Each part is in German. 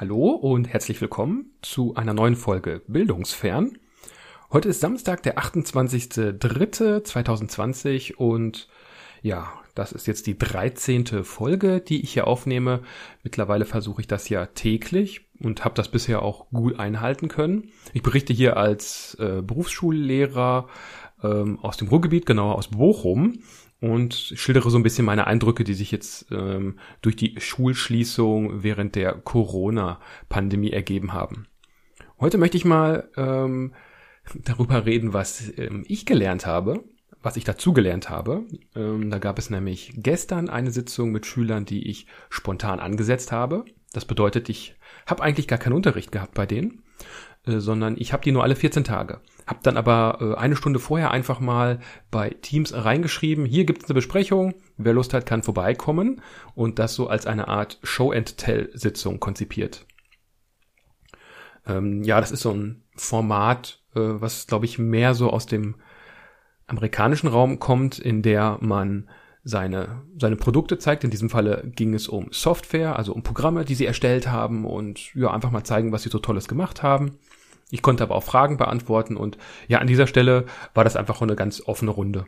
Hallo und herzlich willkommen zu einer neuen Folge Bildungsfern. Heute ist Samstag, der 28.03.2020 und ja, das ist jetzt die 13. Folge, die ich hier aufnehme. Mittlerweile versuche ich das ja täglich und habe das bisher auch gut einhalten können. Ich berichte hier als äh, Berufsschullehrer ähm, aus dem Ruhrgebiet, genauer aus Bochum und schildere so ein bisschen meine Eindrücke, die sich jetzt ähm, durch die Schulschließung während der Corona-Pandemie ergeben haben. Heute möchte ich mal ähm, darüber reden, was ähm, ich gelernt habe, was ich dazugelernt habe. Ähm, da gab es nämlich gestern eine Sitzung mit Schülern, die ich spontan angesetzt habe. Das bedeutet, ich habe eigentlich gar keinen Unterricht gehabt bei denen, äh, sondern ich habe die nur alle 14 Tage. Hab dann aber äh, eine Stunde vorher einfach mal bei Teams reingeschrieben, hier gibt es eine Besprechung, wer Lust hat, kann vorbeikommen und das so als eine Art Show-and-Tell-Sitzung konzipiert. Ähm, ja, das ist so ein Format, äh, was, glaube ich, mehr so aus dem amerikanischen Raum kommt, in der man seine, seine Produkte zeigt. In diesem Falle ging es um Software, also um Programme, die sie erstellt haben und ja, einfach mal zeigen, was sie so Tolles gemacht haben. Ich konnte aber auch Fragen beantworten und ja, an dieser Stelle war das einfach eine ganz offene Runde.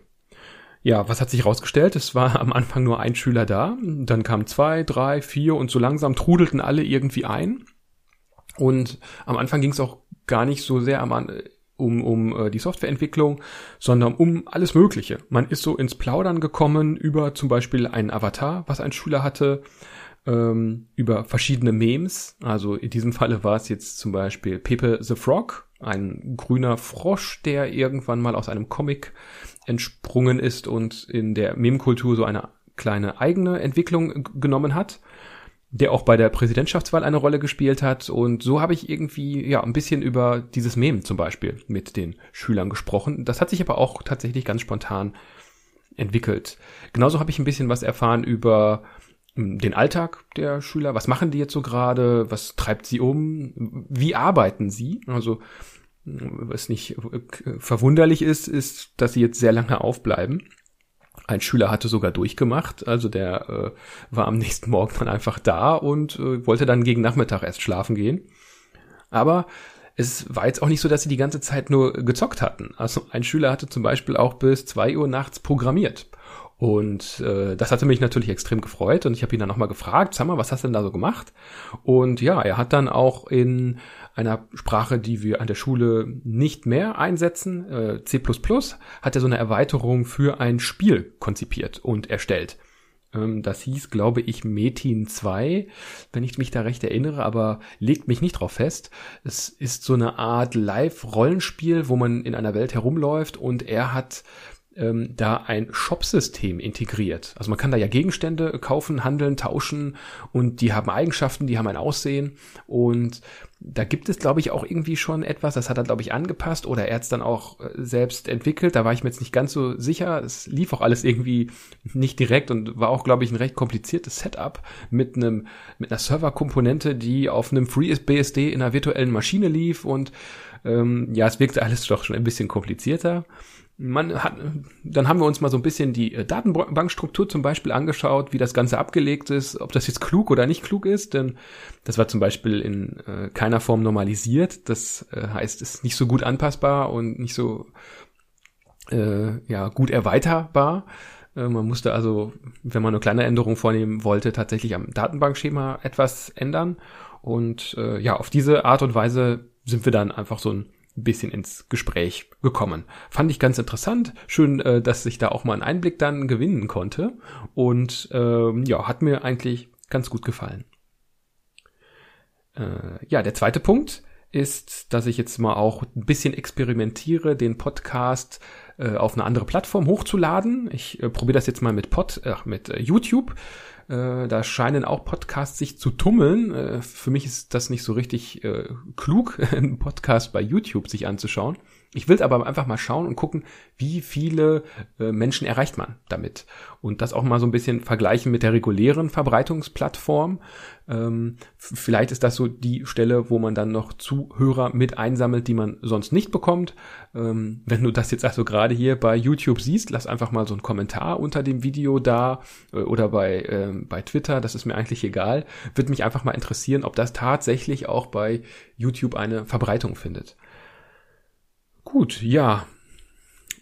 Ja, was hat sich herausgestellt? Es war am Anfang nur ein Schüler da, dann kamen zwei, drei, vier und so langsam trudelten alle irgendwie ein. Und am Anfang ging es auch gar nicht so sehr am, um, um äh, die Softwareentwicklung, sondern um alles Mögliche. Man ist so ins Plaudern gekommen über zum Beispiel einen Avatar, was ein Schüler hatte, ähm, über verschiedene Memes. Also in diesem Falle war es jetzt zum Beispiel Pepe the Frog, ein grüner Frosch, der irgendwann mal aus einem Comic entsprungen ist und in der Meme-Kultur so eine kleine eigene Entwicklung genommen hat der auch bei der Präsidentschaftswahl eine Rolle gespielt hat. Und so habe ich irgendwie ja ein bisschen über dieses Meme zum Beispiel mit den Schülern gesprochen. Das hat sich aber auch tatsächlich ganz spontan entwickelt. Genauso habe ich ein bisschen was erfahren über hm, den Alltag der Schüler. Was machen die jetzt so gerade? Was treibt sie um? Wie arbeiten sie? Also hm, was nicht verwunderlich ist, ist, dass sie jetzt sehr lange aufbleiben. Ein Schüler hatte sogar durchgemacht, also der äh, war am nächsten Morgen dann einfach da und äh, wollte dann gegen Nachmittag erst schlafen gehen. Aber es war jetzt auch nicht so, dass sie die ganze Zeit nur gezockt hatten. Also ein Schüler hatte zum Beispiel auch bis zwei Uhr nachts programmiert. Und äh, das hatte mich natürlich extrem gefreut und ich habe ihn dann nochmal gefragt, sag mal, was hast du denn da so gemacht? Und ja, er hat dann auch in einer Sprache, die wir an der Schule nicht mehr einsetzen, äh, C++, hat er so eine Erweiterung für ein Spiel konzipiert und erstellt. Ähm, das hieß, glaube ich, Metin 2, wenn ich mich da recht erinnere, aber legt mich nicht drauf fest. Es ist so eine Art Live-Rollenspiel, wo man in einer Welt herumläuft und er hat ähm, da ein Shop-System integriert. Also man kann da ja Gegenstände kaufen, handeln, tauschen und die haben Eigenschaften, die haben ein Aussehen und da gibt es, glaube ich, auch irgendwie schon etwas, das hat er, glaube ich, angepasst oder er hat es dann auch äh, selbst entwickelt. Da war ich mir jetzt nicht ganz so sicher. Es lief auch alles irgendwie nicht direkt und war auch, glaube ich, ein recht kompliziertes Setup mit einem mit einer Serverkomponente, die auf einem FreeBSD in einer virtuellen Maschine lief und ähm, ja, es wirkte alles doch schon ein bisschen komplizierter man hat, dann haben wir uns mal so ein bisschen die äh, Datenbankstruktur zum Beispiel angeschaut, wie das Ganze abgelegt ist, ob das jetzt klug oder nicht klug ist, denn das war zum Beispiel in äh, keiner Form normalisiert. Das äh, heißt, ist nicht so gut anpassbar und nicht so äh, ja gut erweiterbar. Äh, man musste also, wenn man eine kleine Änderung vornehmen wollte, tatsächlich am Datenbankschema etwas ändern. Und äh, ja, auf diese Art und Weise sind wir dann einfach so ein bisschen ins Gespräch gekommen. Fand ich ganz interessant. Schön, äh, dass ich da auch mal einen Einblick dann gewinnen konnte. Und ähm, ja, hat mir eigentlich ganz gut gefallen. Äh, ja, der zweite Punkt ist, dass ich jetzt mal auch ein bisschen experimentiere, den Podcast äh, auf eine andere Plattform hochzuladen. Ich äh, probiere das jetzt mal mit Pod, äh, mit äh, YouTube. Äh, da scheinen auch Podcasts sich zu tummeln. Äh, für mich ist das nicht so richtig äh, klug, einen Podcast bei YouTube sich anzuschauen. Ich will aber einfach mal schauen und gucken, wie viele äh, Menschen erreicht man damit. Und das auch mal so ein bisschen vergleichen mit der regulären Verbreitungsplattform. Ähm, vielleicht ist das so die Stelle, wo man dann noch Zuhörer mit einsammelt, die man sonst nicht bekommt. Ähm, wenn du das jetzt also gerade hier bei YouTube siehst, lass einfach mal so einen Kommentar unter dem Video da äh, oder bei, äh, bei Twitter, das ist mir eigentlich egal. Wird mich einfach mal interessieren, ob das tatsächlich auch bei YouTube eine Verbreitung findet. Gut, ja.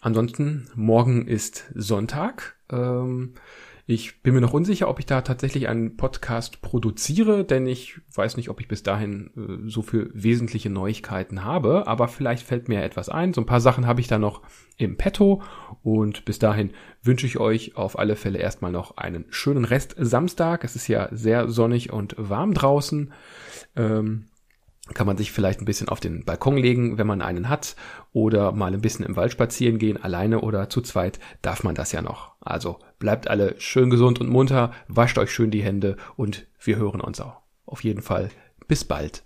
Ansonsten, morgen ist Sonntag. Ähm, ich bin mir noch unsicher, ob ich da tatsächlich einen Podcast produziere, denn ich weiß nicht, ob ich bis dahin äh, so viel wesentliche Neuigkeiten habe, aber vielleicht fällt mir etwas ein. So ein paar Sachen habe ich da noch im Petto und bis dahin wünsche ich euch auf alle Fälle erstmal noch einen schönen Rest Samstag. Es ist ja sehr sonnig und warm draußen. Ähm, kann man sich vielleicht ein bisschen auf den Balkon legen, wenn man einen hat, oder mal ein bisschen im Wald spazieren gehen, alleine oder zu zweit, darf man das ja noch. Also bleibt alle schön gesund und munter, wascht euch schön die Hände und wir hören uns auch. Auf jeden Fall bis bald.